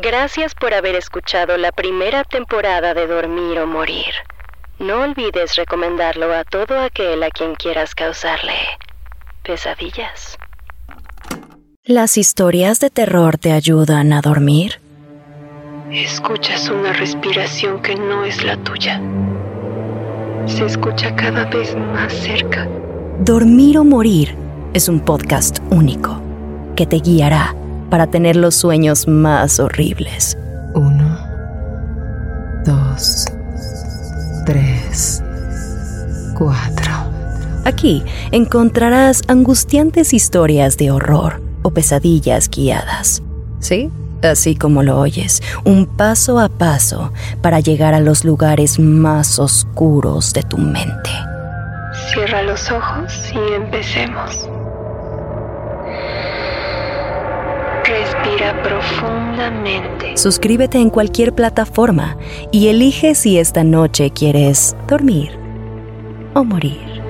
Gracias por haber escuchado la primera temporada de Dormir o Morir. No olvides recomendarlo a todo aquel a quien quieras causarle pesadillas. ¿Las historias de terror te ayudan a dormir? Escuchas una respiración que no es la tuya. Se escucha cada vez más cerca. Dormir o Morir es un podcast único que te guiará para tener los sueños más horribles. Uno, dos, tres, cuatro. Aquí encontrarás angustiantes historias de horror o pesadillas guiadas. ¿Sí? Así como lo oyes, un paso a paso para llegar a los lugares más oscuros de tu mente. Cierra los ojos y empecemos. Respira profundamente. Suscríbete en cualquier plataforma y elige si esta noche quieres dormir o morir.